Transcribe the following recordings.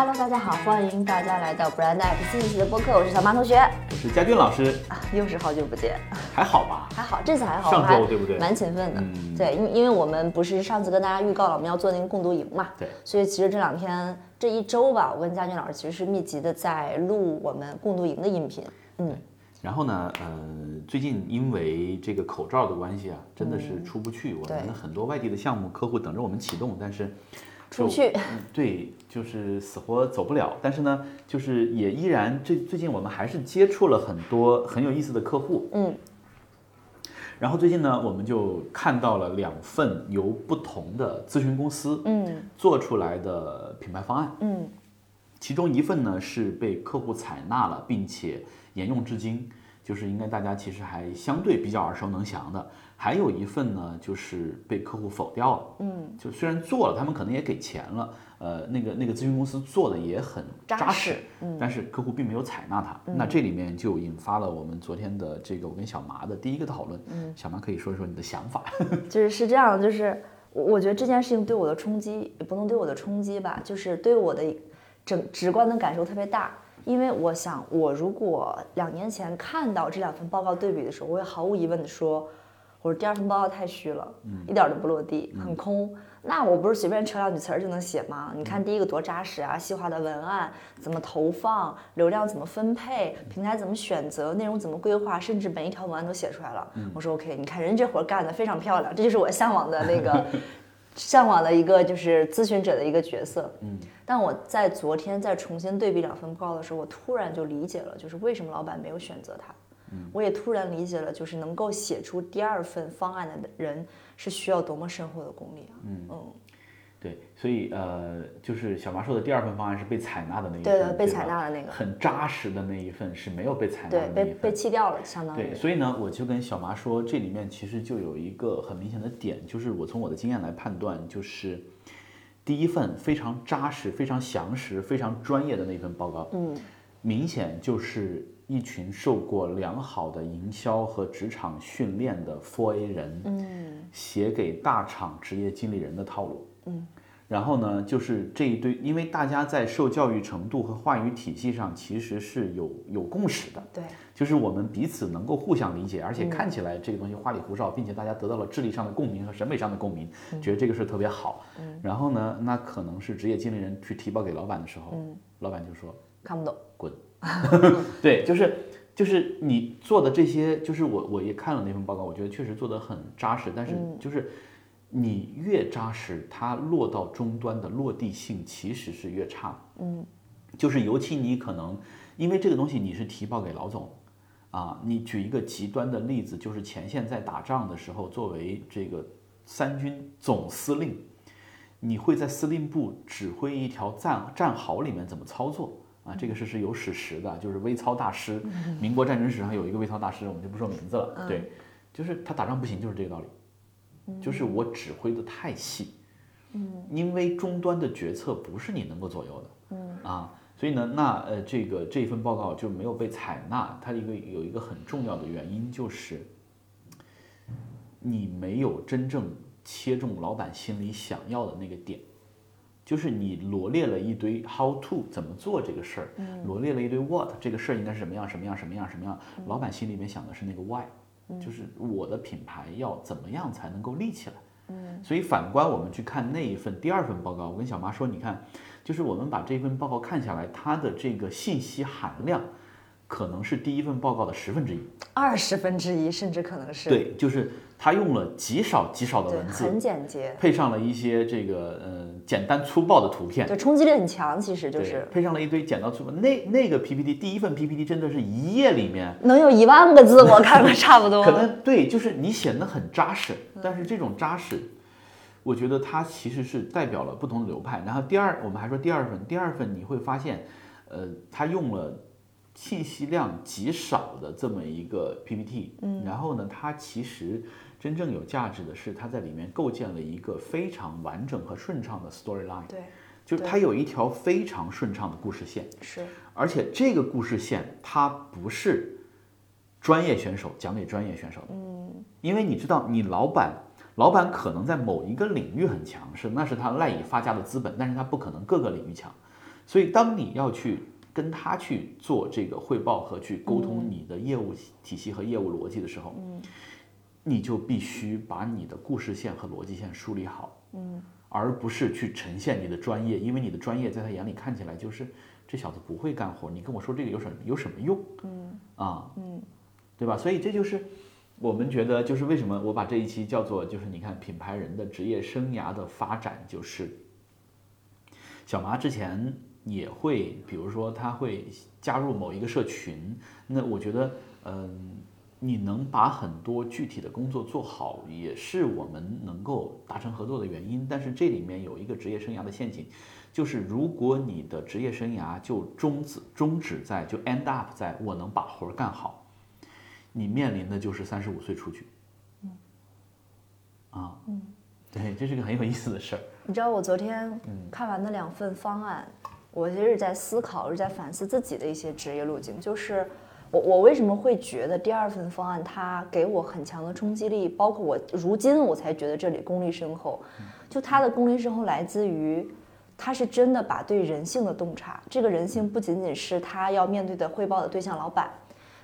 Hello，大家好，欢迎大家来到 Brand App 新一期的播客，我是小马同学，我是佳俊老师，啊，又是好久不见，还好吧？还好，这次还好，上周对不对？蛮勤奋的，嗯。对，因因为我们不是上次跟大家预告了我们要做那个共读营嘛，对。所以其实这两天这一周吧，我跟佳俊老师其实是密集的在录我们共读营的音频，嗯，然后呢，呃，最近因为这个口罩的关系啊，真的是出不去。我们很多外地的项目客户等着我们启动，但是出不去对，就是死活走不了。但是呢，就是也依然最最近我们还是接触了很多很有意思的客户。嗯。然后最近呢，我们就看到了两份由不同的咨询公司嗯做出来的品牌方案。嗯其中一份呢是被客户采纳了，并且沿用至今，就是应该大家其实还相对比较耳熟能详的。还有一份呢，就是被客户否掉了。嗯，就虽然做了，他们可能也给钱了，呃，那个那个咨询公司做的也很扎实嗯但是客户并没有采纳它。那这里面就引发了我们昨天的这个我跟小麻的第一个讨论。嗯，小麻可以说一说你的想法。就是是这样，就是我我觉得这件事情对我的冲击也不能对我的冲击吧，就是对我的整直观的感受特别大。因为我想，我如果两年前看到这两份报告对比的时候，我会毫无疑问的说，我说第二份报告太虚了，一点儿都不落地，很空。那我不是随便扯两句词儿就能写吗？你看第一个多扎实啊，细化的文案怎么投放，流量怎么分配，平台怎么选择，内容怎么规划，甚至每一条文案都写出来了。我说 OK，你看人这活儿干的非常漂亮，这就是我向往的那个 向往的一个就是咨询者的一个角色。嗯，但我在昨天再重新对比两份报告的时候，我突然就理解了，就是为什么老板没有选择它。我也突然理解了，就是能够写出第二份方案的人是需要多么深厚的功力啊。嗯。对，所以呃，就是小麻说的第二份方案是被采纳的那一份，对的被采纳的那个。很扎实的那一份是没有被采纳的，那被一份。被弃掉了，相当于。对，所以呢，我就跟小麻说，这里面其实就有一个很明显的点，就是我从我的经验来判断，就是第一份非常扎实、非常详实、非常专业的那份报告，嗯，明显就是一群受过良好的营销和职场训练的 “for a” 人，嗯写给大厂职业经理人的套路。嗯，然后呢，就是这一堆，因为大家在受教育程度和话语体系上其实是有有共识的，对，就是我们彼此能够互相理解，而且看起来这个东西花里胡哨，并且大家得到了智力上的共鸣和审美上的共鸣，觉得这个事儿特别好。嗯然后呢，那可能是职业经理人去提报给老板的时候，嗯老板就说看不懂。滚。对，就是就是你做的这些，就是我我也看了那份报告，我觉得确实做的很扎实，但是就是你越扎实，它落到终端的落地性其实是越差。嗯，就是尤其你可能因为这个东西你是提报给老总。啊，你举一个极端的例子，就是前线在打仗的时候，作为这个三军总司令，你会在司令部指挥一条战战壕里面怎么操作啊？这个事是有史实的，就是微操大师，民国战争史上有一个微操大师，我们就不说名字了。对，就是他打仗不行，就是这个道理，就是我指挥的太细，嗯，因为终端的决策不是你能够左右的，嗯啊。所以呢，那呃，这个这份报告就没有被采纳。它一个有一个很重要的原因就是，你没有真正切中老板心里想要的那个点，就是你罗列了一堆 how to 怎么做这个事儿，罗列了一堆 what 这个事儿应该是什么样什么样什么样什么样，老板心里面想的是那个 why，就是我的品牌要怎么样才能够立起来。所以反观我们去看那一份第二份报告，我跟小妈说，你看，就是我们把这份报告看下来，它的这个信息含量，可能是第一份报告的十分之一。二十分之一，甚至可能是对，就是他用了极少极少的文字，很简洁，配上了一些这个呃简单粗暴的图片，对，冲击力很强，其实就是配上了一堆简单粗暴。那那个 PPT 第一份 PPT 真的是一页里面。能有一万个字，我看过差不多。可能对，就是你显得很扎实，但是这种扎实，我觉得它其实是代表了不同的流派。然后第二，我们还说第二份，第二份你会发现，呃，他用了信息量极少的这么一个 PPT，嗯，然后呢，它其实真正有价值的是它在里面构建了一个非常完整和顺畅的 storyline，对，就是它有一条非常顺畅的故事线。是。而且这个故事线它不是专业选手讲给专业选手。的，嗯，因为你知道，你老板，老板可能在某一个领域很强，势那是他赖以发家的资本，但是他不可能各个领域强。所以当你要去跟他去做这个汇报和去沟通你的业务体系和业务逻辑的时候，嗯。你就必须把你的故事线和逻辑线梳理好，嗯。而不是去呈现你的专业，因为你的专业在他眼里看起来就是这小子不会干活，你跟我说这个有什么有什么用？嗯。啊，嗯。对吧？所以这就是我们觉得，就是为什么我把这一期叫做，就是你看品牌人的职业生涯的发展，就是小麻之前也会，比如说他会加入某一个社群，那我觉得，嗯，你能把很多具体的工作做好，也是我们能够达成合作的原因。但是这里面有一个职业生涯的陷阱，就是如果你的职业生涯就终止终止在就 end up 在我能把活儿干好。你面临的就是三十五岁出去。啊，嗯，对，这是个很有意思的事儿。你知道我昨天看完的两份方案，我其实是在思考，是在反思自己的一些职业路径。就是我我为什么会觉得第二份方案它给我很强的冲击力，包括我如今我才觉得这里功力深厚。就它的功力深厚来自于，他是真的把对人性的洞察，这个人性不仅仅是他要面对的汇报的对象老板，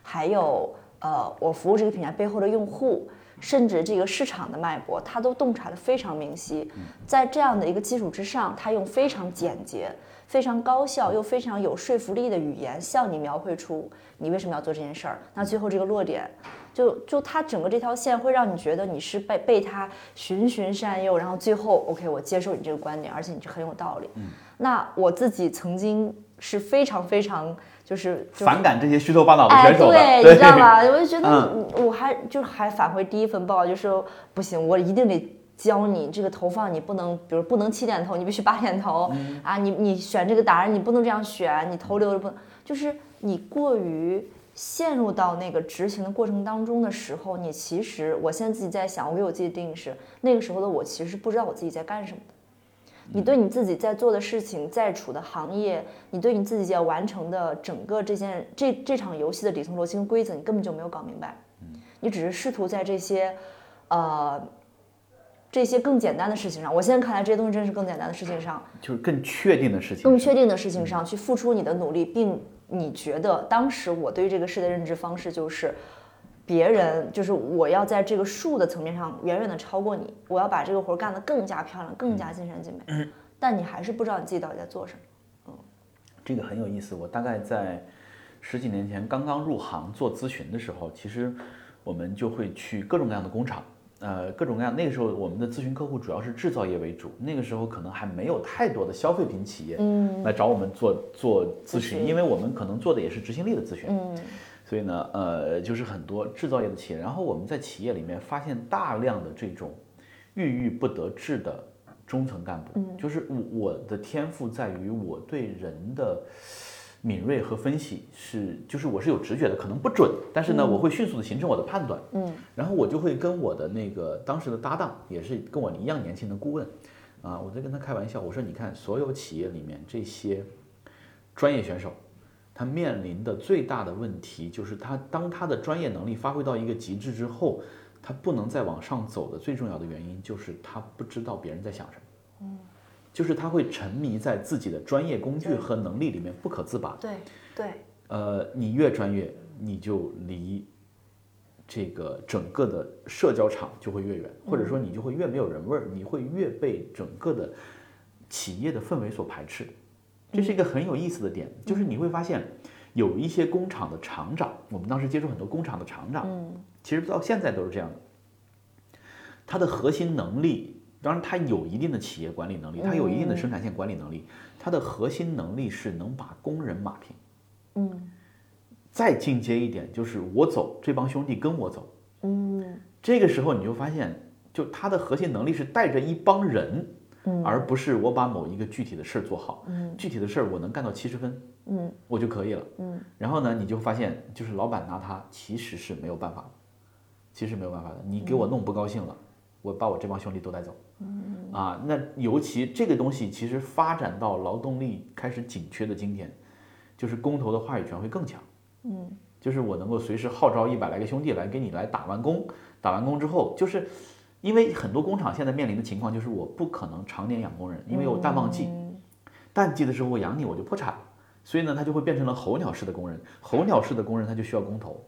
还有呃我服务这个品牌背后的用户。甚至这个市场的脉搏，他都洞察的非常明晰。在这样的一个基础之上，他用非常简洁、非常高效又非常有说服力的语言，向你描绘出你为什么要做这件事儿。那最后这个落点，就就他整个这条线会让你觉得你是被被他循循善诱，然后最后 OK，我接受你这个观点，而且你这很有道理。那我自己曾经是非常非常。就是反感这些虚头巴脑的选手的，对，你知道吗？我就觉得我还就还返回第一份报告，就说不行，我一定得教你这个投放，你不能，比如不能七点投，你必须八点投啊！你你选这个答案，你不能这样选，你投流不能，就是你过于陷入到那个执行的过程当中的时候，你其实我现在自己在想，我给我自己定义是那个时候的我，其实不知道我自己在干什么的。你对你自己在做的事情，在处的行业，你对你自己要完成的整个这件这这场游戏的底层逻辑跟规则，你根本就没有搞明白。你只是试图在这些，呃，这些更简单的事情上，我现在看来这些东西真是更简单的事情上，就是更确定的事情，更确定的事情上去付出你的努力，并你觉得当时我对这个事的认知方式就是。别人就是我要在这个数的层面上远远的超过你，我要把这个活干得更加漂亮，更加尽善尽美。但你还是不知道你自己到底在做什么。嗯，这个很有意思。我大概在十几年前刚刚入行做咨询的时候，其实我们就会去各种各样的工厂，呃，各种各样。那个时候我们的咨询客户主要是制造业为主，那个时候可能还没有太多的消费品企业来找我们做做咨询，因为我们可能做的也是执行力的咨询。嗯。所以呢，呃，就是很多制造业的企业，然后我们在企业里面发现大量的这种郁郁不得志的中层干部，嗯，就是我我的天赋在于我对人的敏锐和分析是，就是我是有直觉的，可能不准，但是呢，我会迅速的形成我的判断，嗯，然后我就会跟我的那个当时的搭档，也是跟我一样年轻的顾问，啊，我在跟他开玩笑，我说你看，所有企业里面这些专业选手。他面临的最大的问题就是，他当他的专业能力发挥到一个极致之后，他不能再往上走的最重要的原因就是他不知道别人在想什么，嗯，就是他会沉迷在自己的专业工具和能力里面不可自拔。对对，呃，你越专业，你就离这个整个的社交场就会越远，或者说你就会越没有人味儿，你会越被整个的企业的氛围所排斥。这是一个很有意思的点，就是你会发现，有一些工厂的厂长，我们当时接触很多工厂的厂长，其实到现在都是这样的。他的核心能力，当然他有一定的企业管理能力，他有一定的生产线管理能力，他的核心能力是能把工人码平。嗯。再进阶一点，就是我走，这帮兄弟跟我走。嗯。这个时候你就发现，就他的核心能力是带着一帮人。而不是我把某一个具体的事儿做好，嗯具体的事儿我能干到七十分，嗯，我就可以了，嗯。然后呢，你就发现，就是老板拿他其实是没有办法，其实没有办法的。你给我弄不高兴了，我把我这帮兄弟都带走，嗯啊，那尤其这个东西其实发展到劳动力开始紧缺的今天，就是工头的话语权会更强，嗯，就是我能够随时号召一百来个兄弟来给你来打完工，打完工之后就是。因为很多工厂现在面临的情况就是，我不可能常年养工人，因为有淡旺季。淡季的时候我养你我就破产了，所以呢，它就会变成了候鸟式的工人。候鸟式的工人他就需要工头，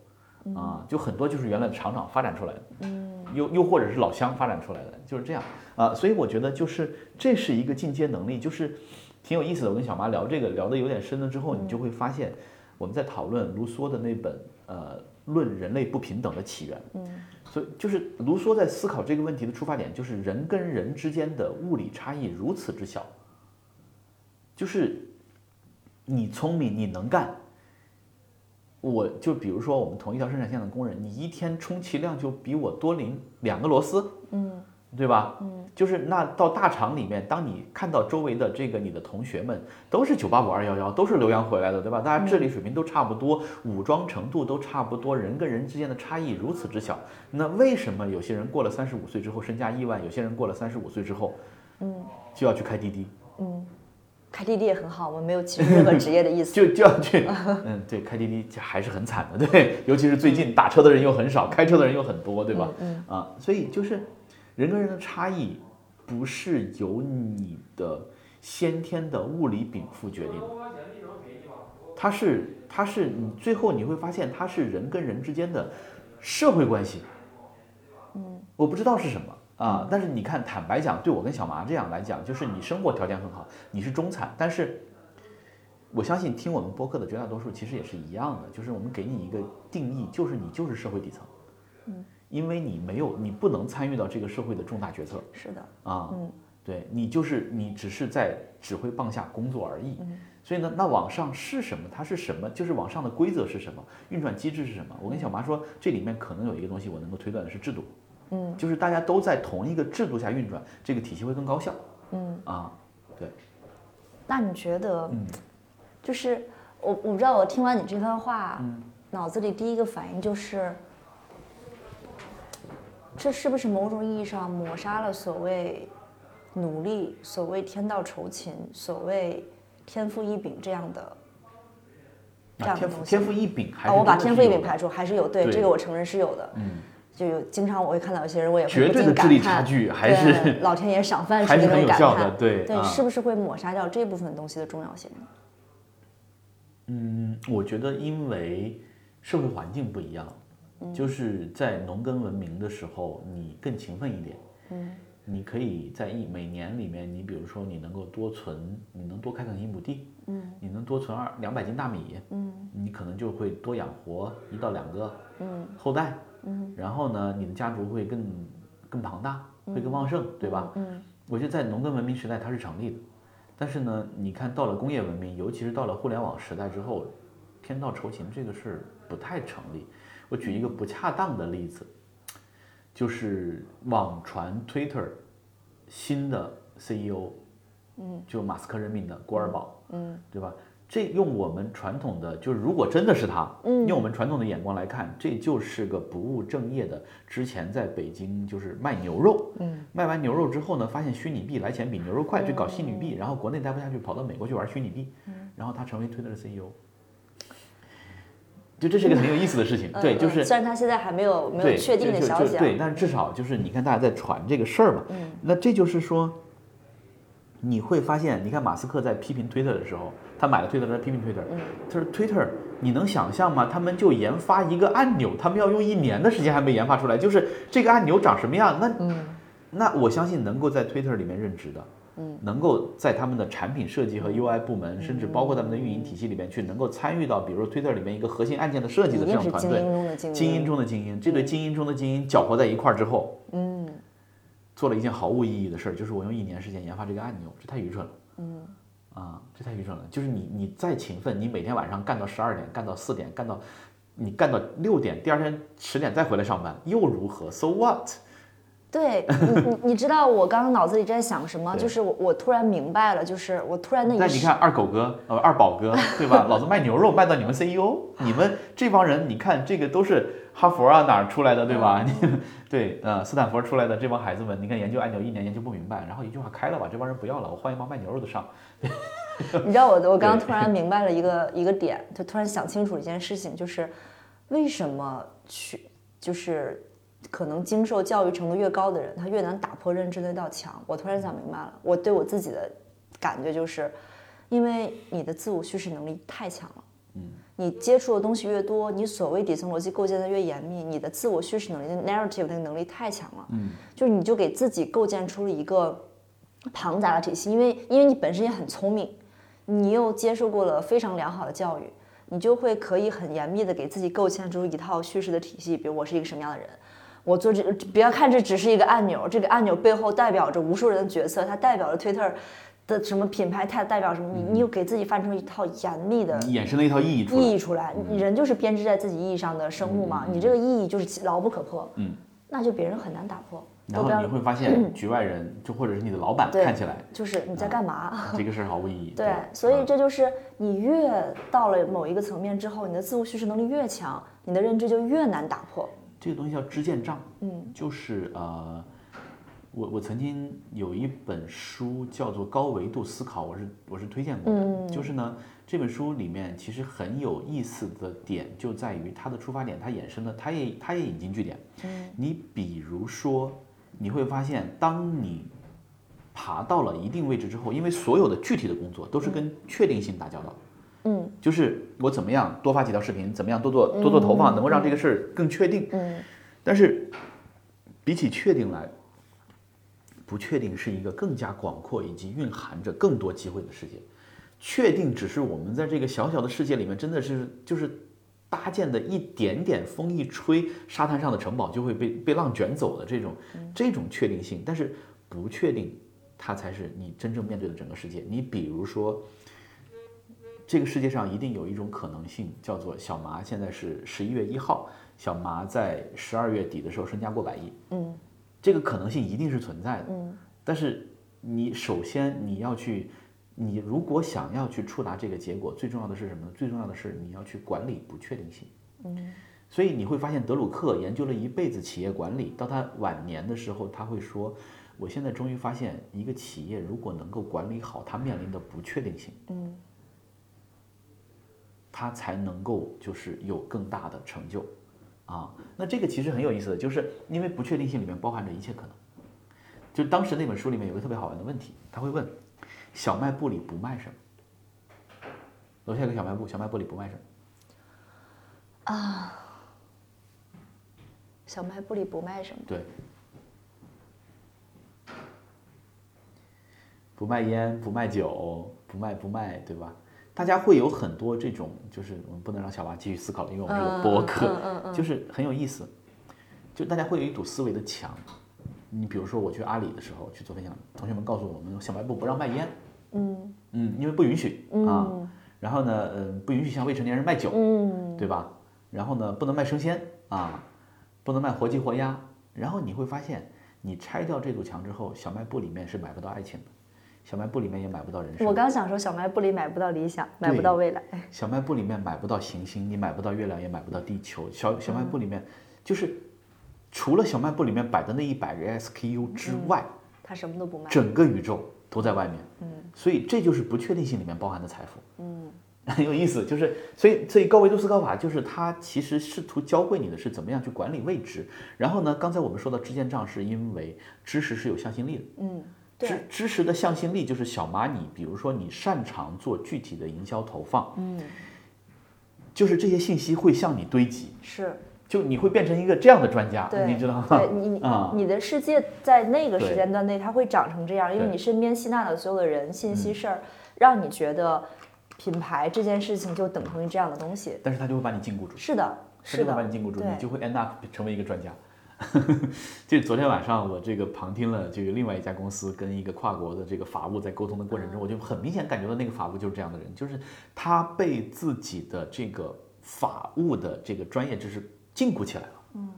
啊，就很多就是原来的厂长发展出来的，嗯，又又或者是老乡发展出来的，就是这样啊。所以我觉得就是这是一个进阶能力，就是挺有意思的。我跟小妈聊这个聊得有点深了之后，你就会发现我们在讨论卢梭的那本呃《论人类不平等的起源》，嗯。所以，就是卢梭在思考这个问题的出发点，就是人跟人之间的物理差异如此之小，就是你聪明，你能干，我就比如说我们同一条生产线的工人，你一天充其量就比我多领两个螺丝，嗯。对吧？嗯，就是那到大厂里面，当你看到周围的这个你的同学们都是九八五二幺幺，都是留洋回来的，对吧？大家智力水平都差不多，武装程度都差不多，人跟人之间的差异如此之小，那为什么有些人过了三十五岁之后身家亿万，有些人过了三十五岁之后，嗯，就要去开滴滴？嗯，开滴滴也很好，我们没有歧视任何职业的意思。就就要去，嗯，对，开滴滴还是很惨的，对，尤其是最近打车的人又很少，开车的人又很多，对吧？嗯啊，所以就是。人跟人的差异，不是由你的先天的物理禀赋决定的，它是它是你最后你会发现它是人跟人之间的社会关系。嗯，我不知道是什么啊，但是你看，坦白讲，对我跟小麻这样来讲，就是你生活条件很好，你是中产，但是我相信听我们播客的绝大多数其实也是一样的，就是我们给你一个定义，就是你就是社会底层。嗯。因为你没有，你不能参与到这个社会的重大决策。是的，啊，嗯，对你就是你只是在指挥棒下工作而已。嗯，所以呢，那往上是什么？它是什么？就是往上的规则是什么？运转机制是什么？我跟小麻说，这里面可能有一个东西，我能够推断的是制度。嗯，就是大家都在同一个制度下运转，这个体系会更高效。嗯，啊，对。那你觉得，嗯，就是我我不知道，我听完你这番话，脑子里第一个反应就是。这是不是某种意义上抹杀了所谓努力、所谓天道酬勤、所谓天赋异禀这样的这样的东西？天赋异禀还是我把天赋异禀排除，还是有对这个我承认是有的。嗯，就有经常我会看到有些人，我也会绝对的智力差距还是老天爷赏饭吃那种感叹。对对，是不是会抹杀掉这部分东西的重要性？嗯，我觉得因为社会环境不一样。就是在农耕文明的时候，你更勤奋一点。嗯，你可以在一每年里面，你比如说你能够多存，你能多开垦一亩地。嗯，你能多存二两百斤大米。嗯，你可能就会多养活一到两个嗯后代。嗯，然后呢，你的家族会更更庞大，会更旺盛，对吧？嗯，我觉得在农耕文明时代它是成立的，但是呢，你看到了工业文明，尤其是到了互联网时代之后，天道酬勤这个事儿不太成立。我举一个不恰当的例子，就是网传 Twitter 新的 CEO，嗯，就马斯克任命的郭尔堡，嗯，对吧？这用我们传统的，就是如果真的是他，嗯，用我们传统的眼光来看，这就是个不务正业的。之前在北京就是卖牛肉，嗯，卖完牛肉之后呢，发现虚拟币来钱比牛肉快，就搞虚拟币，然后国内待不下去，跑到美国去玩虚拟币，嗯，然后他成为 Twitter 的 CEO。就这是一个很有意思的事情，对，就是虽然他现在还没有没有确定的消息，对，但是至少就是你看大家在传这个事儿嘛，嗯，那这就是说，你会发现，你看马斯克在批评推特的时候，他买了推特，他批评推特，嗯，他说推特，你能想象吗？他们就研发一个按钮，他们要用一年的时间还没研发出来，就是这个按钮长什么样？那，嗯，那我相信能够在推特里面任职的。嗯，能够在他们的产品设计和 UI 部门，甚至包括他们的运营体系里面去，能够参与到，比如说 Twitter 里面一个核心按键的设计的这种团队，精英中的精英，这对精英中的精英搅和在一块儿之后，嗯，做了一件毫无意义的事儿，就是我用一年时间研发这个按钮，这太愚蠢了，嗯，啊，这太愚蠢了，就是你你再勤奋，你每天晚上干到十二点，干到四点，干到你干到六点，第二天十点再回来上班又如何？So what？对你，你你知道我刚刚脑子里在想什么？就是我我突然明白了，就是我突然那个。那你看二狗哥呃二宝哥对吧？老子卖牛肉卖到你们 CEO，你们这帮人，你看这个都是哈佛啊哪儿出来的对吧？对呃斯坦福出来的这帮孩子们，你看研究按钮一年研究不明白，然后一句话开了吧，这帮人不要了，我换一帮卖牛肉的上。你知道我我刚刚突然明白了一个一个点，就突然想清楚一件事情，就是为什么去就是。可能经受教育程度越高的人，他越难打破认知那道墙。我突然想明白了，我对我自己的感觉就是，因为你的自我叙事能力太强了。嗯，你接触的东西越多，你所谓底层逻辑构建的越严密，你的自我叙事能力的 narrative 那个能力太强了。嗯，就是你就给自己构建出了一个庞杂的体系，因为因为你本身也很聪明，你又接受过了非常良好的教育，你就会可以很严密的给自己构建出一套叙事的体系。比如我是一个什么样的人，我做这不要看这只是一个按钮，这个按钮背后代表着无数人的角色，它代表着 Twitter。的什么品牌，它代表什么？你你又给自己翻出一套严密的衍生的一套意义出来，意义出来。人就是编织在自己意义上的生物嘛，你这个意义就是牢不可破，嗯，那就别人很难打破。然后你会发现，局外人就或者是你的老板看起来就是你在干嘛？这个事儿毫无意义。对，所以这就是你越到了某一个层面之后，你的自我叙事能力越强，你的认知就越难打破。这个东西叫支线账，嗯，就是呃。我我曾经有一本书叫做《高维度思考》，我是我是推荐过的。就是呢，这本书里面其实很有意思的点就在于它的出发点，它衍生的，它也它也引经据典。嗯，你比如说，你会发现，当你爬到了一定位置之后，因为所有的具体的工作都是跟确定性打交道。嗯，就是我怎么样多发几条视频，怎么样多做多做投放，能够让这个事儿更确定。嗯，但是比起确定来。不确定是一个更加广阔以及蕴含着更多机会的世界，确定只是我们在这个小小的世界里面真的是就是搭建的一点点，风一吹，沙滩上的城堡就会被被浪卷走的这种这种确定性，但是不确定，它才是你真正面对的整个世界。你比如说，这个世界上一定有一种可能性，叫做小麻现在是十一月一号，小麻在十二月底的时候身家过百亿，嗯。这个可能性一定是存在的，嗯，但是你首先你要去，你如果想要去触达这个结果，最重要的是什么呢？最重要的是你要去管理不确定性，嗯，所以你会发现德鲁克研究了一辈子企业管理，到他晚年的时候，他会说，我现在终于发现，一个企业如果能够管理好它面临的不确定性，嗯，它才能够就是有更大的成就。啊，那这个其实很有意思的，就是因为不确定性里面包含着一切可能。就当时那本书里面有个特别好玩的问题，他会问：小卖部里不卖什么？楼下有个小卖部，小卖部里不卖什么？啊，小卖部里不卖什么？对，不卖烟，不卖酒，不卖不卖，对吧？大家会有很多这种，就是我们不能让小娃继续思考了，因为我们是个播客，就是很有意思。就大家会有一堵思维的墙。你比如说，我去阿里的时候去做分享，同学们告诉我们，小卖部不让卖烟，嗯嗯，因为不允许啊。然后呢，嗯，不允许向未成年人卖酒，嗯，对吧？然后呢，不能卖生鲜啊，不能卖活鸡活鸭。然后你会发现，你拆掉这堵墙之后，小卖部里面是买不到爱情的。小卖部里面也买不到人生。我刚想说，小卖部里买不到理想，买不到未来。小卖部里面买不到行星，你买不到月亮，也买不到地球。小小卖部里面，就是除了小卖部里面摆的那一百个 SKU 之外，他什么都不卖。整个宇宙都在外面。嗯。所以这就是不确定性里面包含的财富。嗯。很 有意思，就是所以所以高维度思考法就是它其实试图教会你的是怎么样去管理未知。然后呢，刚才我们说到支线账，是因为知识是有向心力的。嗯。知知识的向心力就是小蚂蚁，比如说你擅长做具体的营销投放，嗯，就是这些信息会向你堆积，是，就你会变成一个这样的专家，你知道吗？对你，你的世界在那个时间段内，它会长成这样，因为你身边吸纳的所有的人、信息、事儿，让你觉得品牌这件事情就等同于这样的东西，但是它就会把你禁锢住，是的，是的，把你禁锢住，你就会 end up 成为一个专家。就昨天晚上，我这个旁听了，就有另外一家公司跟一个跨国的这个法务在沟通的过程中，我就很明显感觉到那个法务就是这样的人，就是他被自己的这个法务的这个专业知识禁锢起来了。嗯，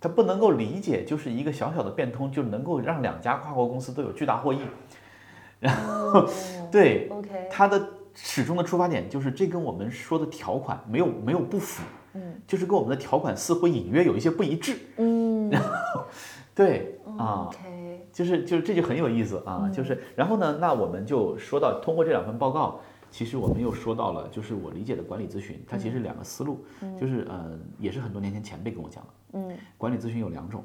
他不能够理解，就是一个小小的变通就能够让两家跨国公司都有巨大获益。然后，对，OK，他的始终的出发点就是这跟我们说的条款没有没有不符。嗯，就是跟我们的条款似乎隐约有一些不一致。嗯，然后，对啊，就是就是这就很有意思啊。就是然后呢，那我们就说到通过这两份报告，其实我们又说到了，就是我理解的管理咨询，它其实两个思路，就是呃，也是很多年前前辈跟我讲的。嗯，管理咨询有两种，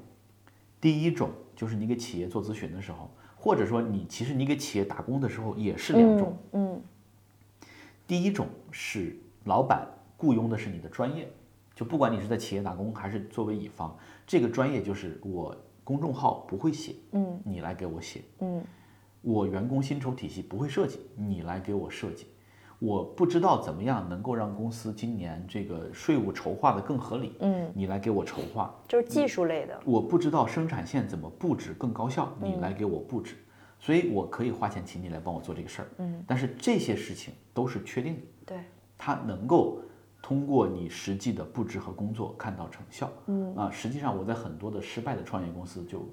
第一种就是你给企业做咨询的时候，或者说你其实你给企业打工的时候也是两种。嗯，第一种是老板雇佣的是你的专业，就不管你是在企业打工还是作为乙方，这个专业就是我公众号不会写，嗯你来给我写，嗯我员工薪酬体系不会设计，你来给我设计。我不知道怎么样能够让公司今年这个税务筹划的更合理，嗯，你来给我筹划。就是技术类的。我不知道生产线怎么布置更高效，你来给我布置。所以我可以花钱请你来帮我做这个事儿，嗯，但是这些事情都是确定的，对，它能够通过你实际的布置和工作看到成效，嗯。啊，实际上我在很多的失败的创业公司就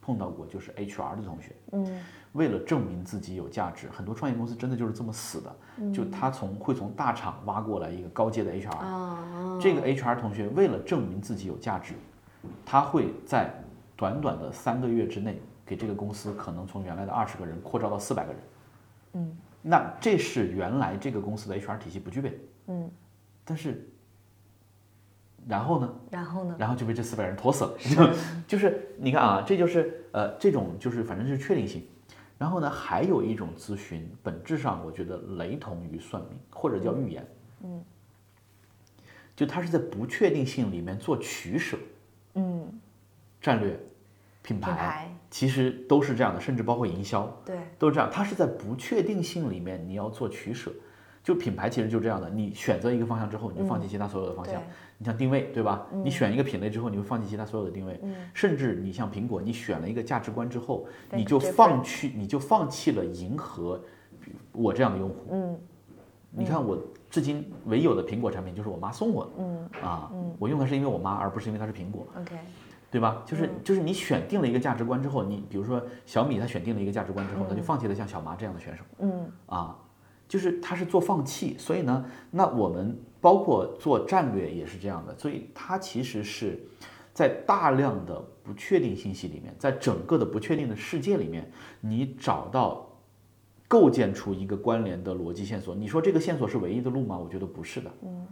碰到过，就是 HR 的同学，嗯。为了证明自己有价值，很多创业公司真的就是这么死的，就他从会从大厂挖过来一个高阶的 HR，、啊，这个 HR 同学为了证明自己有价值，他会在短短的三个月之内，给这个公司可能从原来的二十个人扩招到四百个人。嗯，那这是原来这个公司的 HR 体系不具备。的。嗯，但是，然后呢？然后呢？然后就被这四百人拖死了。就 就是你看啊，这就是呃这种就是反正是确定性。然后呢，还有一种咨询，本质上我觉得雷同于算命或者叫预言。嗯，就它是在不确定性里面做取舍，嗯，战略、品牌品牌其实都是这样的，甚至包括营销对，都是这样。它是在不确定性里面你要做取舍。就品牌其实就这样的，你选择一个方向之后，你就放弃其他所有的方向。对你像定位，对吧？你选一个品类之后，你会放弃其他所有的定位。甚至你像苹果，你选了一个价值观之后，对你就放弃，你就放弃了迎合我这样的用户。嗯你看我至今唯有的苹果产品就是我妈送我的嗯啊，我用它是因为我妈，而不是因为它是苹果。，OK，对吧？就是嗯就是你选定了一个价值观之后，你比如说小米，它选定了一个价值观之后，它就放弃了像小麻这样的选手嗯啊，就是他是做放弃。所以呢，那我们包括做战略也是这样的，所以它其实是在大量的不确定信息里面，在整个的不确定的世界里面，你找到构建出一个关联的逻辑线索。你说这个线索是唯一的路吗？我觉得不是的。嗯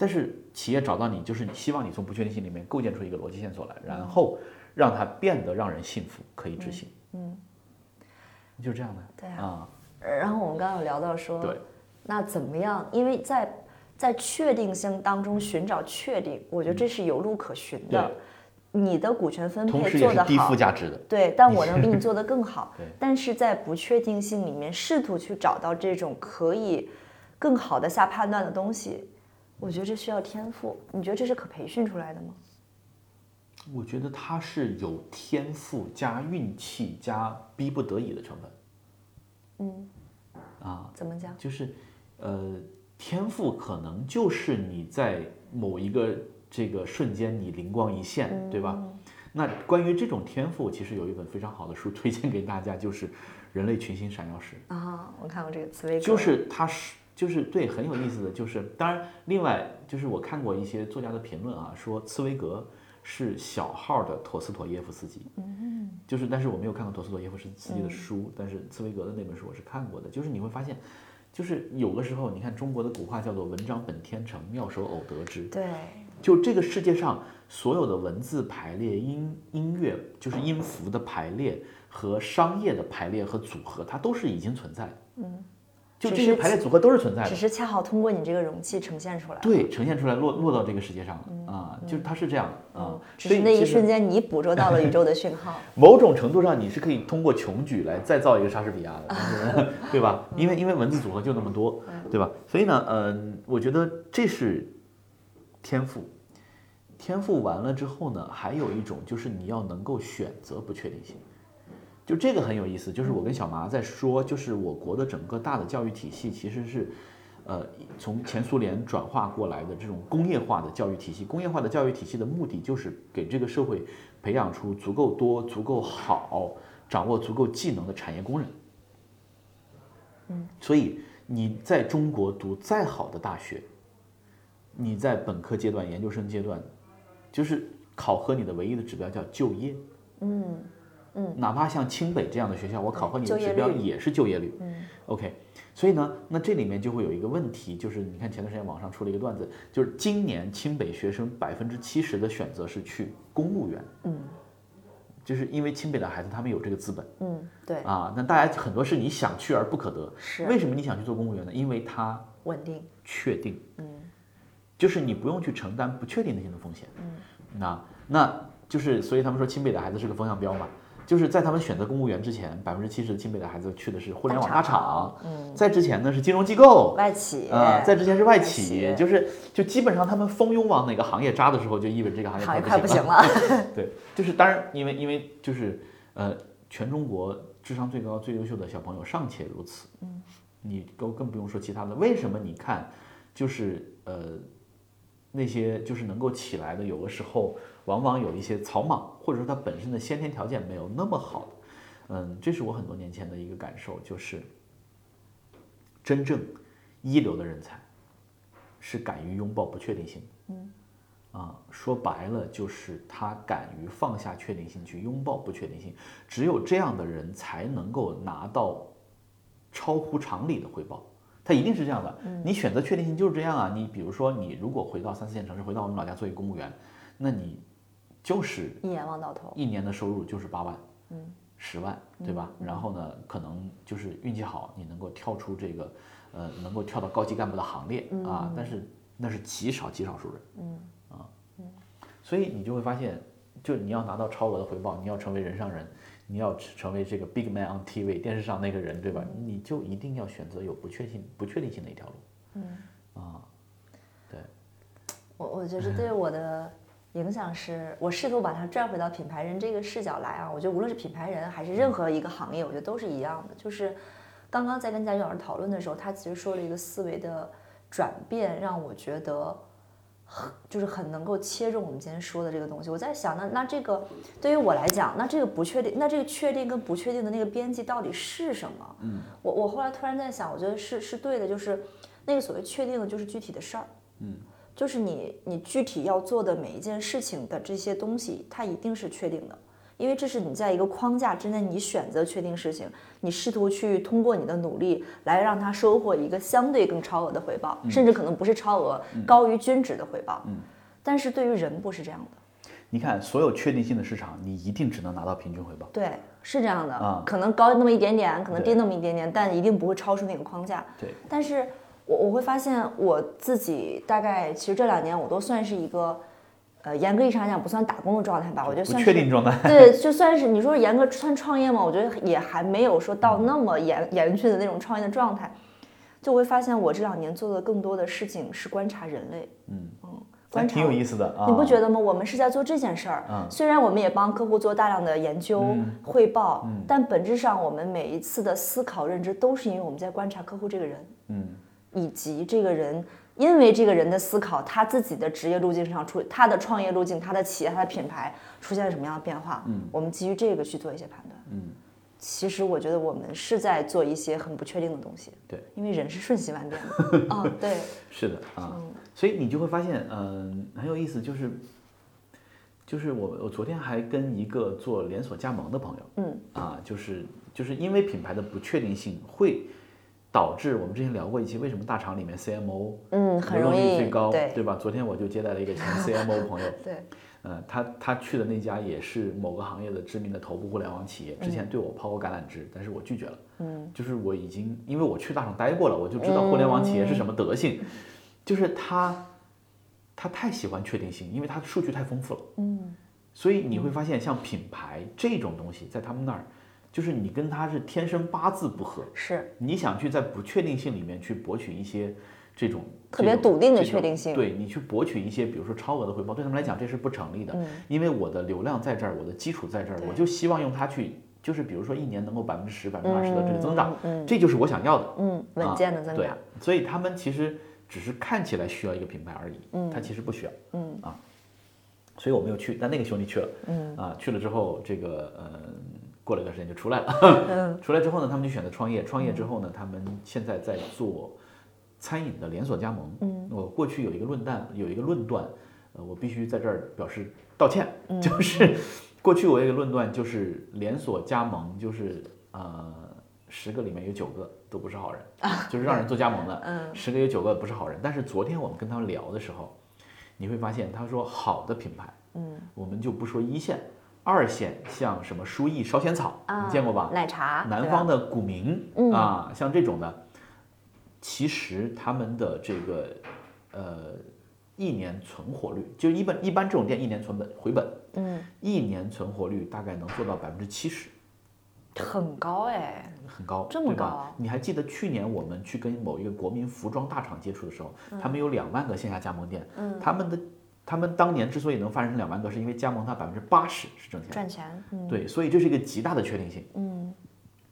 但是企业找到你，就是你希望你从不确定性里面构建出一个逻辑线索来，然后让它变得让人信服，可以执行，嗯，就是这样的。对啊啊，然后我们刚刚有聊到说，对，那怎么样？因为在在确定性当中寻找确定，我觉得这是有路可循的。对你的股权分配做得时也是低附好，加值的。对，但我 能比你做得更好。但是在不确定性里面，试图去找到这种可以更好的下判断的东西，我觉得这需要天赋。你觉得这是可培训出来的吗？我觉得它是有天赋加运气加逼不得已的成分嗯，啊，怎么讲？就是呃，天赋可能就是你在某一个这个瞬间你灵光一现，对吧？那关于这种天赋，其实有一本非常好的书 推荐给大家，就是《人类群星闪耀时》。啊，我看过这个茨威格，就是它是就是对很有意思的，就是当然另外就是我看过一些作家的评论啊，说茨威格是小号的陀思妥耶夫斯基，嗯，就是但是我没有看过陀思妥耶夫斯基的书，但是茨威格的那本书我是看过的，就是你会发现。就是有的时候，你看中国的古话叫做“文章本天成，妙手偶得之”。对，就这个世界上所有的文字排列、音音乐，就是音符的排列和商业的排列和组合，它都是已经存在的。嗯，就这些排列组合都是存在的只。是恰好通过你这个容器呈现出来。对，呈现出来落落到这个世界上了啊，就是它是这样的啊嗯，，只所以是那一瞬间你捕捉到了宇宙的讯号。某种程度上你是可以通过穷举来再造一个莎士比亚的，对吧？因为因为文字组合就那么多，对吧？所以呢，嗯，我觉得这是天赋。天赋完了之后呢，还有一种就是你要能够选择不确定性。就这个很有意思，就是我跟小麻在说，就是我国的整个大的教育体系其实是，呃，从前苏联转化过来的这种工业化的教育体系。工业化的教育体系的目的就是给这个社会培养出足够多、足够好、掌握足够技能的产业工人。嗯，所以你在中国读再好的大学，你在本科阶段、研究生阶段，就是考核你的唯一的指标叫就业。嗯嗯，哪怕像清北这样的学校，我考核你的指标也是就业率。嗯，OK，所以呢，那这里面就会有一个问题，就是你看前段时间网上出了一个段子，就是今年清北学生百分之七十的选择是去公务员，嗯，就是因为清北的孩子他们有这个资本嗯，对，啊，那大家很多是你想去而不可得。是。为什么你想去做公务员呢？因为它稳定，确定，嗯，就是你不用去承担不确定性的风险，嗯，那那就是所以他们说清北的孩子是个风向标嘛，就是在他们选择公务员之前，百分之七十的清北的孩子去的是互联网大厂，嗯，在之前呢是金融机构，外企啊，在之前是外企企，就是就基本上他们蜂拥往哪个行业扎的时候，就意味着这个行业快不行了。对，就是当然，因为因为就是呃，全中国智商最高、最优秀的小朋友尚且如此，嗯，你都更不用说其他的。为什么你看，就是呃那些就是能够起来的，有的时候往往有一些草莽，或者说他本身的先天条件没有那么好的，嗯，这是我很多年前的一个感受，就是真正一流的人才是敢于拥抱不确定性嗯。啊，说白了就是他敢于放下确定性去拥抱不确定性，只有这样的人才能够拿到超乎常理的回报。他一定是这样的，你选择确定性就是这样啊。你比如说，你如果回到三四线城市，回到我们老家做一个公务员，那你就是一眼望到头，一年的收入就是八万，嗯，十万，对吧？然后呢，可能就是运气好，你能够跳出这个，呃，能够跳到高级干部的行列啊。但是那是极少极少数人，嗯啊，所以你就会发现，就你要拿到超额的回报，你要成为人上人，你要成为这个 big man on TV 电视上那个人，对吧？你就一定要选择有不确定不确定性的一条路，嗯。啊，对，我我觉得对我的影响是，我试图把它拽回到品牌人这个视角来啊。我觉得无论是品牌人还是任何一个行业，我觉得都是一样的。就是刚刚在跟佳宇老师讨论的时候，他其实说了一个思维的转变，让我觉得很就是很能够切中我们今天说的这个东西。我在想，那那这个对于我来讲，那这个不确定，那这个确定跟不确定的那个边际到底是什么？嗯，我我后来突然在想，我觉得是是对的，就是那个所谓确定的，就是具体的事儿。就是你你具体要做的每一件事情的这些东西，它一定是确定的，因为这是你在一个框架之内，你选择确定事情，你试图去通过你的努力来让它收获一个相对更超额的回报，甚至可能不是超额，高于均值的回报。但是对于人不是这样的，你看所有确定性的市场，你一定只能拿到平均回报。对，是这样的，啊可能高那么一点点，可能对低那么一点点，但一定不会超出那个框架。对，但是我我会发现我自己大概其实这两年我都算是一个，呃，严格意义上来讲不算打工的状态吧，我觉得不算是确定状态。对，就算是你说严格算创业嘛，我觉得也还没有说到那么严严峻的那种创业的状态。就会发现我这两年做的更多的事情是观察人类，嗯嗯，观察挺有意思的啊。你不觉得吗？我们是在做这件事儿，嗯虽然我们也帮客户做大量的研究、汇报，嗯但本质上我们每一次的思考、认知都是因为我们在观察客户这个人，嗯，以及这个人因为这个人的思考，他自己的职业路径上出，他的创业路径、他的企业、他的品牌出现了什么样的变化，嗯，我们基于这个去做一些判断，嗯，其实我觉得我们是在做一些很不确定的东西，对，因为人是瞬息万变的，啊，对，是的啊，嗯。所以你就会发现，嗯、很有意思，就是就是我我昨天还跟一个做连锁加盟的朋友，嗯啊，就是就是因为品牌的不确定性会导致我们之前聊过一期，为什么大厂里面 CMO 嗯，很流动容易率最高，对。吧？昨天我就接待了一个前 CMO 朋友，对，呃，他他去的那家也是某个行业的知名的头部互联网企业，之前对我抛过橄榄枝，但是我拒绝了。嗯，就是我已经因为我去大厂待过了，我就知道互联网企业是什么德性，就是他他太喜欢确定性，因为他的数据太丰富了。嗯，所以你会发现，像品牌这种东西，在他们那儿，就是你跟他是天生八字不合，是。你想去在不确定性里面去博取一些这种特别笃定的确定性对你去博取一些，比如说超额的回报，对他们来讲这是不成立的，因为我的流量在这儿，我的基础在这儿，我就希望用它去，就是比如说一年能够百分之十、百分之二十的这个增长，这就是我想要的，嗯稳健的增对。长，，所以他们其实只是看起来需要一个品牌而已，嗯，他其实不需要，嗯啊，所以我没有去，但那个兄弟去了，嗯。啊，去了之后，这个呃，过了一段时间就出来了，嗯。出来之后呢，他们就选择创业，创业之后呢，他们现在在做餐饮的连锁加盟，嗯，我过去有一个论断，有一个论断，呃，我必须在这儿表示道歉，就是过去我有一个论断，就是连锁加盟就是呃。十个里面有九个都不是好人，就是让人做加盟的，嗯。十个有九个不是好人。但是昨天我们跟他们聊的时候，你会发现，他说好的品牌，嗯，我们就不说一线，二线像什么书艺烧仙草，你见过吧？奶茶，南方的古茗啊，像这种的，其实他们的这个呃一年存活率，就一般一般这种店一年存本回本，嗯，一年存活率大概能做到百分之七十，很高哎，很高，这么高？你还记得去年我们去跟某一个国民服装大厂接触的时候，他们有两万个线下加盟店，嗯他们的他们当年之所以能发展成两万个，是因为加盟它百分之八十是挣钱。赚钱，嗯对，所以这是一个极大的确定性。嗯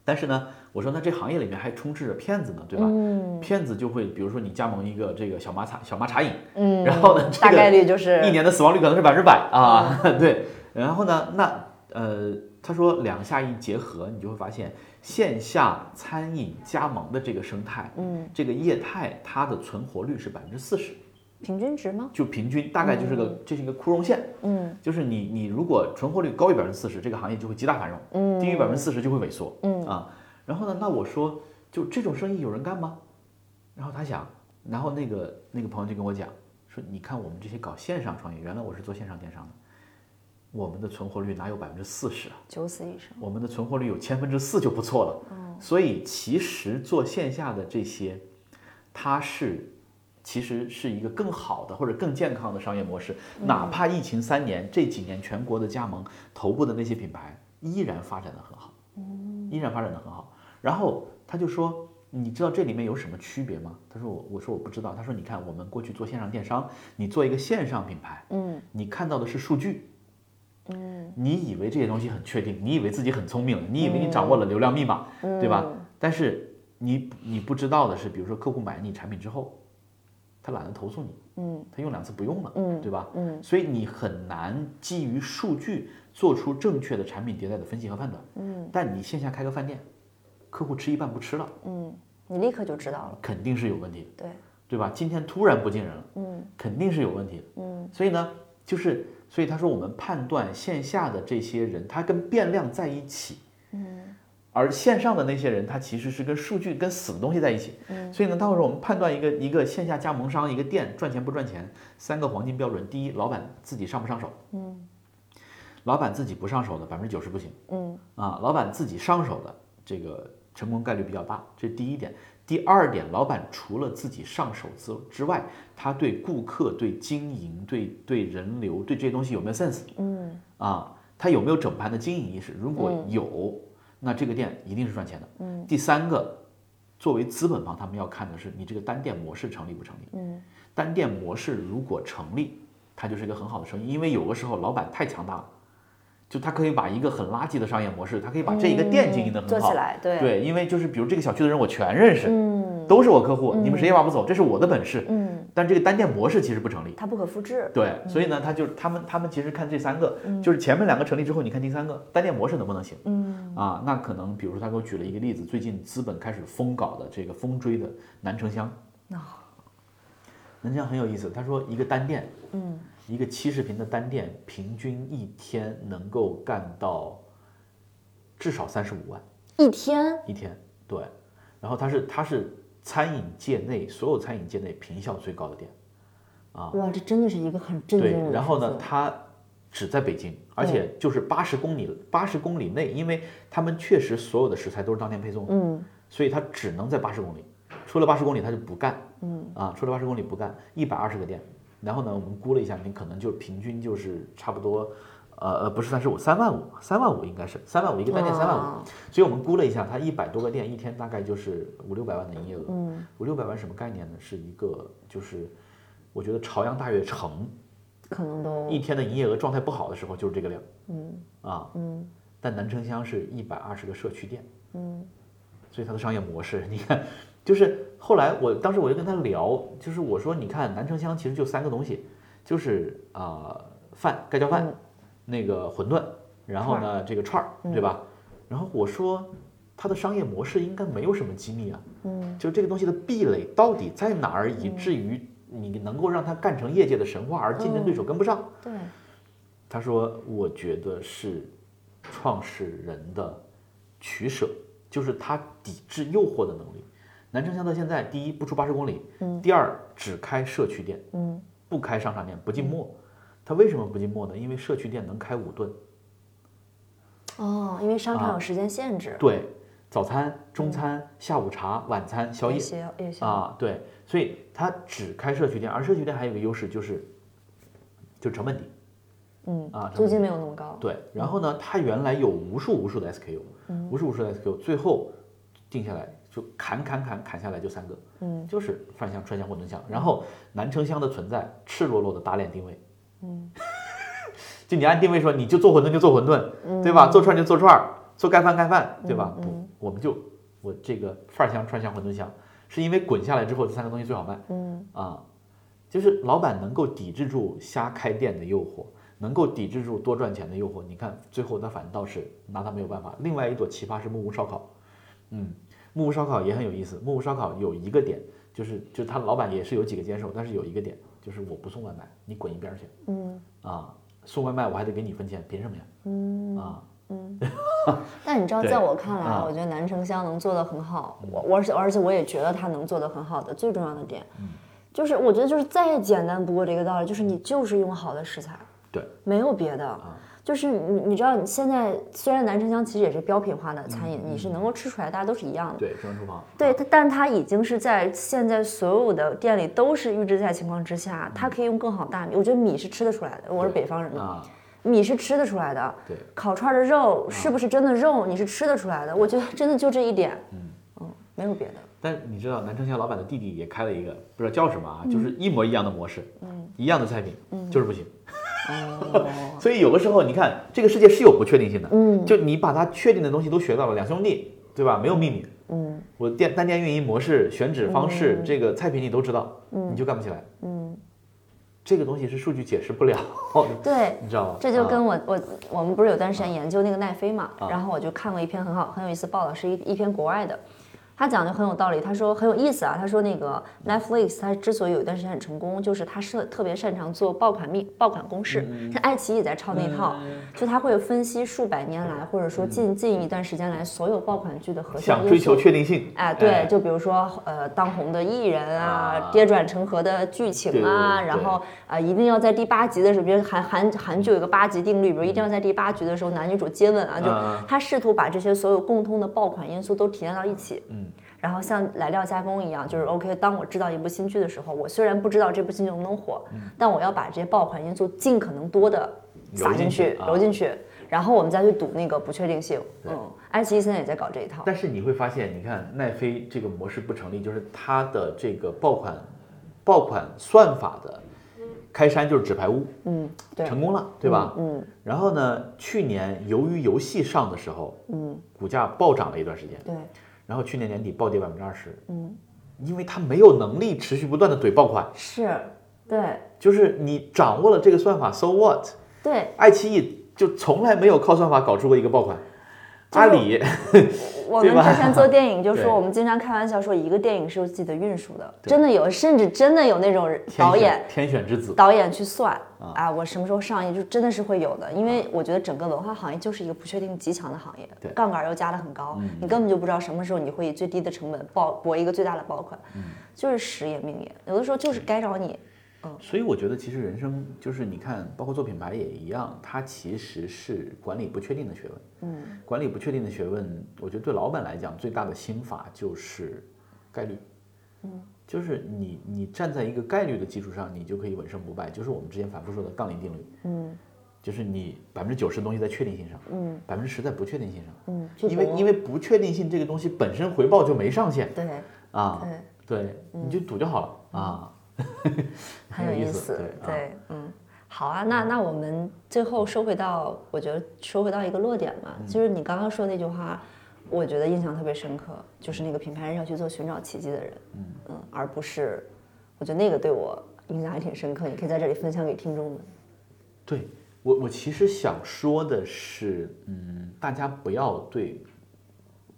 但是呢，我说那这行业里面还充斥着骗子呢，对吧？嗯骗子就会，比如说你加盟一个这个小麻茶小麻茶饮，嗯，然后呢，这大个概率就是一年的死亡率可能是百分之百啊，嗯 对。然后呢，那呃，他说两下一结合，你就会发现线下餐饮加盟的这个生态，嗯，这个业态它的存活率是百分之四十，平均值吗？就平均大概就是个、这是一个枯荣线，嗯就是你你如果存活率高于百分之四十，这个行业就会极大繁荣，嗯低于百分之四十就会萎缩，嗯啊。然后呢，那我说就这种生意有人干吗？然后他想，然后那个那个朋友就跟我讲说，你看我们这些搞线上创业，原来我是做线上电商的，我们的存活率哪有百分之四十啊？九死一生，我们的存活率有千分之四就不错了。嗯所以其实做线下的这些，它是其实是一个更好的或者更健康的商业模式。哪怕疫情三年，这几年全国的加盟头部的那些品牌依然发展的很好，依然发展的很好。然后他就说。你知道这里面有什么区别吗？他说我，我说我不知道。他说，你看我们过去做线上电商，你做一个线上品牌，嗯你看到的是数据，嗯你以为这些东西很确定，你以为自己很聪明，你以为你掌握了流量密码，对吧？但是你你不知道的是，比如说客户买你产品之后，他懒得投诉你，嗯他用两次不用了，嗯对吧？嗯所以你很难基于数据做出正确的产品迭代的分析和判断。嗯但你线下开个饭店，客户吃一半不吃了，嗯，你立刻就知道了，肯定是有问题的，对，对吧？今天突然不进人了，嗯肯定是有问题的。嗯所以呢，就是所以他说我们判断线下的这些人，他跟变量在一起，嗯而线上的那些人，他其实是跟数据、跟死的东西在一起。嗯所以呢，到时候我们判断一个一个线下加盟商、一个店赚钱不赚钱，三个黄金标准：第一，老板自己上不上手；嗯老板自己不上手的百分之九十不行嗯啊，老板自己上手的这个成功概率比较大，这是第一点。第二点，老板除了自己上手之之外，他对顾客、对经营、对对人流、对这些东西有没有 sense？嗯啊，他有没有整盘的经营意识？如果有，那这个店一定是赚钱的。嗯第三个，作为资本方，他们要看的是你这个单店模式成立不成立。嗯单店模式如果成立，它就是一个很好的生意，因为有的时候老板太强大了，就他可以把一个很垃圾的商业模式，他可以把这一个店经营的很好。做起来，对对，因为就是比如这个小区的人我全认识，嗯都是我客户，你们谁也挖不走，这是我的本事。嗯，但这个单店模式其实不成立。它不可复制，对，所以呢，他就他们他们其实看这三个，就是前面两个成立之后，你看第三个单店模式能不能行？嗯啊，那可能比如说他给我举了一个例子，最近资本开始疯搞的这个疯追的南城乡，哦南城乡很有意思，他说一个单店，嗯一个七十平的单店，平均一天能够干到至少三十五万一天，一天，对，然后他是他是餐饮界内所有餐饮界内平效最高的店。啊。哇，这真的是一个很震惊的然后呢，它只在北京，而且就是八十公里八十公里内，因为他们确实所有的食材都是当天配送的，嗯。所以它只能在八十公里，出了八十公里它就不干，嗯。啊，出了八十公里不干，一百二十个店，然后呢，我们估了一下，你可能就平均就是差不多，呃呃，不是三十五，三万五，三万五应该是三万五一个单店三万五，啊所以我们估了一下，它一百多个店，一天大概就是五六百万的营业额，嗯五六百万什么概念呢？是一个就是，我觉得朝阳大悦城。可能都一天的营业额状态不好的时候就是这个量嗯啊。嗯但南城乡是一百二十个社区店，嗯所以它的商业模式，你看，就是后来我当时我就跟他聊，就是我说，你看南城乡其实就三个东西，就是啊、饭盖浇饭，嗯那个馄饨，然后呢这个串儿，对吧？然后我说它的商业模式应该没有什么机密啊，嗯就这个东西的壁垒到底在哪儿，以至于你能够让它干成业界的神话，而竞争对手跟不上。对，他说：“我觉得是创始人的取舍，就是他抵制诱惑的能力。南城乡到现在，第一不出八十公里，第二只开社区店，嗯不开商场店，不进墨。他为什么不进墨呢？因为社区店能开五顿，哦，因为商场有时间限制，对，早餐、中餐、下午茶、晚餐、宵夜啊，对，所以它只开社区店，而社区店还有个优势就是，就成本低。嗯啊租金没有那么高，对，然后呢，它原来有无数无数的 SKU，、无数无数的 SKU，最后定下来就砍砍砍砍下来就三个，嗯，就是饭香、川香、馄饨香，然后南城乡的存在，赤裸裸的打脸定位，嗯，就你按定位说，你就做馄饨就做馄饨，对吧？做串就做串，做盖饭盖饭，对吧？不，我们就我这个串香、串香、馄饨香，是因为滚下来之后这三个东西最好卖，嗯啊，就是老板能够抵制住瞎开店的诱惑，能够抵制住多赚钱的诱惑。你看，最后他反倒是拿他没有办法。另外一朵奇葩是木屋烧烤，嗯，木屋烧烤也很有意思。木屋烧烤有一个点，就是就是他老板也是有几个坚守，但是有一个点就是我不送外卖，你滚一边去嗯啊！送外卖我还得给你分钱，凭什么呀？嗯啊，嗯。但你知道，在我看来，啊我觉得南城乡能做得很好，我我而且而且我也觉得他能做得很好的最重要的点，嗯就是我觉得就是再简单不过这个道理，就是你就是用好的食材，对，没有别的。就是你你知道，你现在虽然南城乡其实也是标品化的餐饮，你是能够吃出来，大家都是一样的。对，中央厨房，对，它但它已经是在现在所有的店里都是预制菜情况之下，它可以用更好大米。我觉得米是吃得出来的，我是北方人嘛，啊，米是吃得出来的。对，烤串的肉是不是真的肉，你是吃得出来的。我觉得真的就这一点，嗯没有别的。但你知道南城乡老板的弟弟也开了一个，不知道叫什么啊，就是一模一样的模式，嗯一样的菜品，嗯就是不行。所以有的时候你看，这个世界是有不确定性的，嗯就你把它确定的东西都学到了，两兄弟对吧？没有秘密，嗯我店单店运营模式、选址方式，这个菜品你都知道，你就干不起来。嗯，这个东西是数据解释不了的，对。你知道吗？这就啊跟我我我们不是有段时间研究那个奈飞嘛，啊然后我就看过一篇很好很有意思报道，是一一篇国外的，他讲的很有道理。他说很有意思啊，他说那个 Netflix 它之所以有一段时间很成功，就是他是特别擅长做爆款密爆款公式，嗯像爱奇艺也在抄那套，就他会分析数百年来或者说近近一段时间来所有爆款剧的核心想追求。确定性，哎，对，就比如说，呃，当红的艺人啊啊，跌转成河的剧情啊，然后啊，一定要在第八集的时候，比如韩韩韩剧有个八集定律，比如一定要在第八集的时候男女主接吻啊，就啊他试图把这些所有共通的爆款因素都提炼到一起。嗯。然后像来料加工一样，就是 OK。当我知道一部新剧的时候，我虽然不知道这部新剧能不能火，嗯但我要把这些爆款因素尽可能多的撒进去揉进去、啊揉进去，然后我们再去赌那个不确定性。嗯，爱奇艺现在也在搞这一套。但是你会发现，你看奈飞这个模式不成立，就是它的这个爆款爆款算法的开山就是纸牌屋，嗯，对，成功了，对吧？嗯然后呢，去年由于游戏上的时候，嗯，股价暴涨了一段时间，对，然后去年年底暴跌百分之二十，嗯，因为它没有能力持续不断的怼爆款，是，对。就是你掌握了这个算法，so what？对。爱奇艺就从来没有靠算法搞出过一个爆款，阿里，我们之前做电影就说，我们经常开玩笑说，一个电影是有自己的运输的，真的有，甚至真的有那种导演天选之子，导演去算啊，我什么时候上映，就真的是会有的。因为我觉得整个文化行业就是一个不确定极强的行业对，杠杆又加的很高，你根本就不知道什么时候你会以最低的成本爆博一个最大的爆款，就是时也命也，有的时候就是该找你。所以我觉得其实人生就是你看，包括做品牌也一样，它其实是管理不确定的学问。嗯，管理不确定的学问，我觉得对老板来讲最大的心法就是概率。嗯，就是你你站在一个概率的基础上，你就可以稳胜不败，就是我们之前反复说的杠铃定律。嗯就是你百分之九十的东西在确定性上，嗯百分之十在不确定性上。嗯，因为因为不确定性这个东西本身回报就没上限对啊，对，对，你就赌就好了啊。很有有意思，对啊，嗯。好啊，那那我们最后收回到，我觉得收回到一个落点嘛，嗯就是你刚刚说那句话，我觉得印象特别深刻，就是那个品牌人要去做寻找奇迹的人，嗯而不是，我觉得那个对我印象还挺深刻，你可以在这里分享给听众们。对我，我其实想说的是，嗯，大家不要对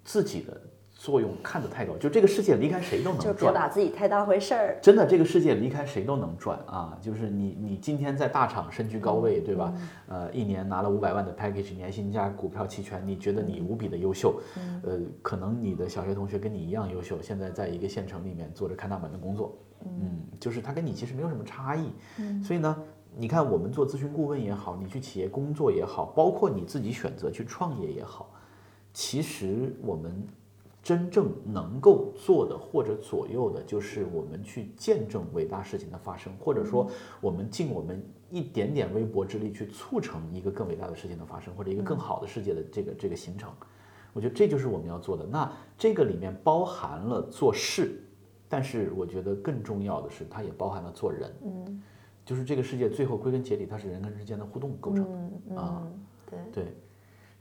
自己的作用看得太高，就这个世界离开谁都能就别。把自己太当回事儿。真的，这个世界离开谁都能赚啊！就是你，你今天在大厂身居高位，对吧？呃，一年拿了五百万的 package，年薪加股票期权，你觉得你无比的优秀，呃，可能你的小学同学跟你一样优秀，现在在一个县城里面做着看大门的工作，嗯，就是他跟你其实没有什么差异，所以呢，你看我们做咨询顾问也好，你去企业工作也好，包括你自己选择去创业也好，其实我们真正能够做的或者左右的，就是我们去见证伟大事情的发生，或者说我们尽我们一点点微薄之力去促成一个更伟大的事情的发生，或者一个更好的世界的这个这个形成。我觉得这就是我们要做的。那这个里面包含了做事，但是我觉得更重要的是，它也包含了做人。嗯就是这个世界最后归根结底，它是人跟人之间的互动构成的。嗯啊嗯，对，对，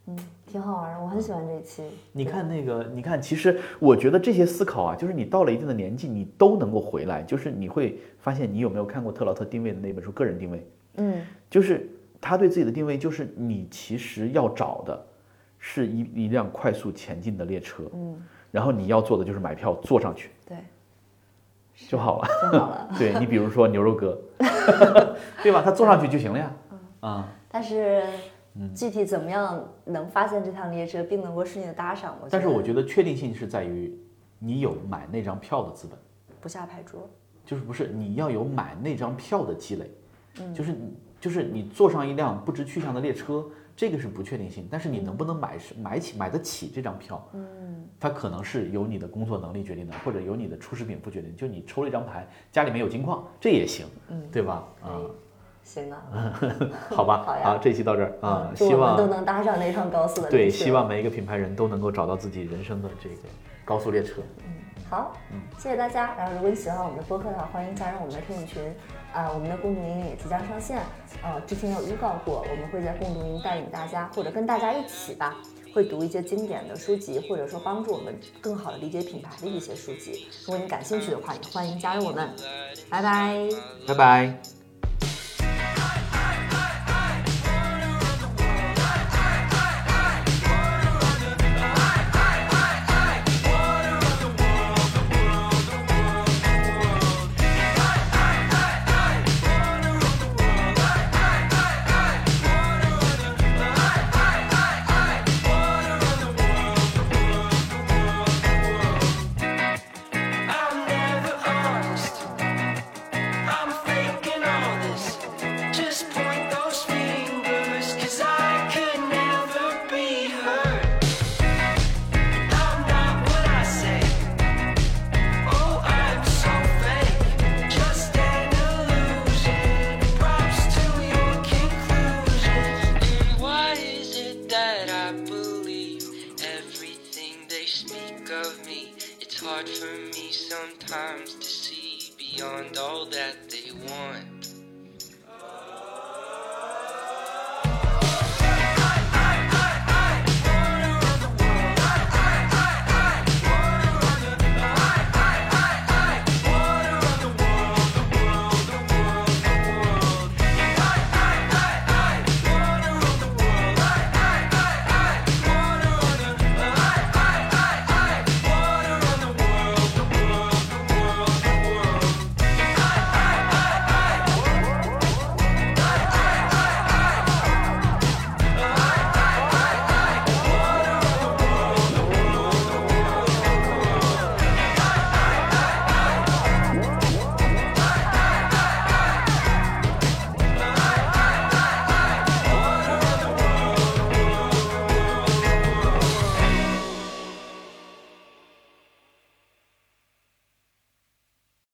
嗯，挺好玩的，我很喜欢这一期。你看那个，你看，其实我觉得这些思考啊，就是你到了一定的年纪，你都能够回来。就是你会发现，你有没有看过特劳特定位的那本书《个人定位》？嗯就是他对自己的定位，就是你其实要找的是一一辆快速前进的列车，嗯，然后你要做的就是买票坐上去对，就好了。就好了。对你比如说牛肉哥，对吧？他坐上去就行了呀。啊，但是嗯具体怎么样能发现这趟列车，并能够顺利的搭上？我但是我觉得得确定性是在于你有买那张票的资本。不下牌桌。就是不是你要有买那张票的积累，嗯就是你就是你坐上一辆不知去向的列车，这个是不确定性，但是你能不能买是买起买得起这张票，嗯，它可能是由你的工作能力决定的，或者由你的初始禀赋决定，就你抽了一张牌，家里面有金矿，这也行，嗯，对吧？啊，行啊，好吧，好呀好，这期到这儿啊，希望都能搭上那趟高速的对。希望每一个品牌人都能够找到自己人生的这个高速列车，嗯好，谢谢大家。然后，如果你喜欢我们的播客的话，欢迎加入我们的听友群。呃，我们的共读营也即将上线。呃，之前有预告过，我们会在共读营带领大家，或者跟大家一起吧，会读一些经典的书籍，或者说帮助我们更好的理解品牌的一些书籍。如果你感兴趣的话，也欢迎加入我们。拜拜。拜拜。